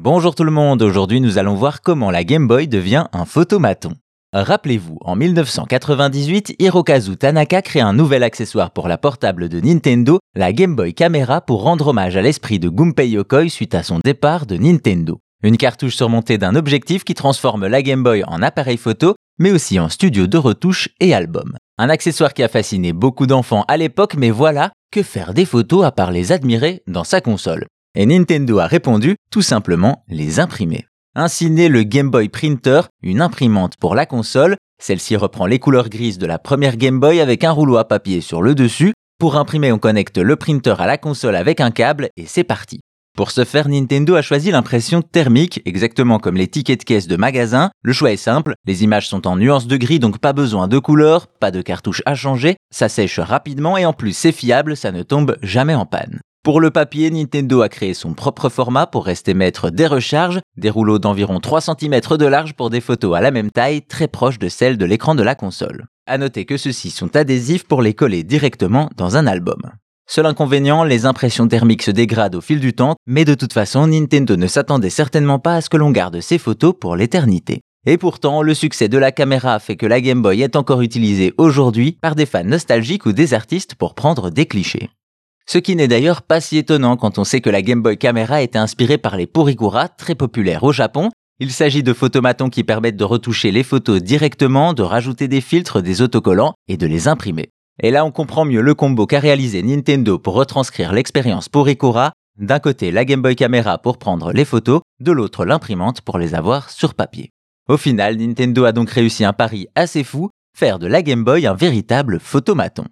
Bonjour tout le monde, aujourd'hui nous allons voir comment la Game Boy devient un photomaton. Rappelez-vous, en 1998, Hirokazu Tanaka crée un nouvel accessoire pour la portable de Nintendo, la Game Boy Camera, pour rendre hommage à l'esprit de Gunpei Yokoi suite à son départ de Nintendo. Une cartouche surmontée d'un objectif qui transforme la Game Boy en appareil photo, mais aussi en studio de retouche et album. Un accessoire qui a fasciné beaucoup d'enfants à l'époque, mais voilà, que faire des photos à part les admirer dans sa console et Nintendo a répondu tout simplement les imprimer. Ainsi naît le Game Boy Printer, une imprimante pour la console. Celle-ci reprend les couleurs grises de la première Game Boy avec un rouleau à papier sur le dessus. Pour imprimer, on connecte le printer à la console avec un câble et c'est parti. Pour ce faire, Nintendo a choisi l'impression thermique, exactement comme les tickets de caisse de magasin. Le choix est simple, les images sont en nuances de gris donc pas besoin de couleurs, pas de cartouche à changer, ça sèche rapidement et en plus c'est fiable, ça ne tombe jamais en panne. Pour le papier, Nintendo a créé son propre format pour rester maître des recharges, des rouleaux d'environ 3 cm de large pour des photos à la même taille, très proches de celles de l'écran de la console. A noter que ceux-ci sont adhésifs pour les coller directement dans un album. Seul inconvénient, les impressions thermiques se dégradent au fil du temps, mais de toute façon, Nintendo ne s'attendait certainement pas à ce que l'on garde ces photos pour l'éternité. Et pourtant, le succès de la caméra fait que la Game Boy est encore utilisée aujourd'hui par des fans nostalgiques ou des artistes pour prendre des clichés. Ce qui n'est d'ailleurs pas si étonnant quand on sait que la Game Boy Camera était inspirée par les Porikura, très populaires au Japon. Il s'agit de photomatons qui permettent de retoucher les photos directement, de rajouter des filtres, des autocollants et de les imprimer. Et là on comprend mieux le combo qu'a réalisé Nintendo pour retranscrire l'expérience Porikura. D'un côté la Game Boy Camera pour prendre les photos, de l'autre l'imprimante pour les avoir sur papier. Au final, Nintendo a donc réussi un pari assez fou, faire de la Game Boy un véritable photomaton.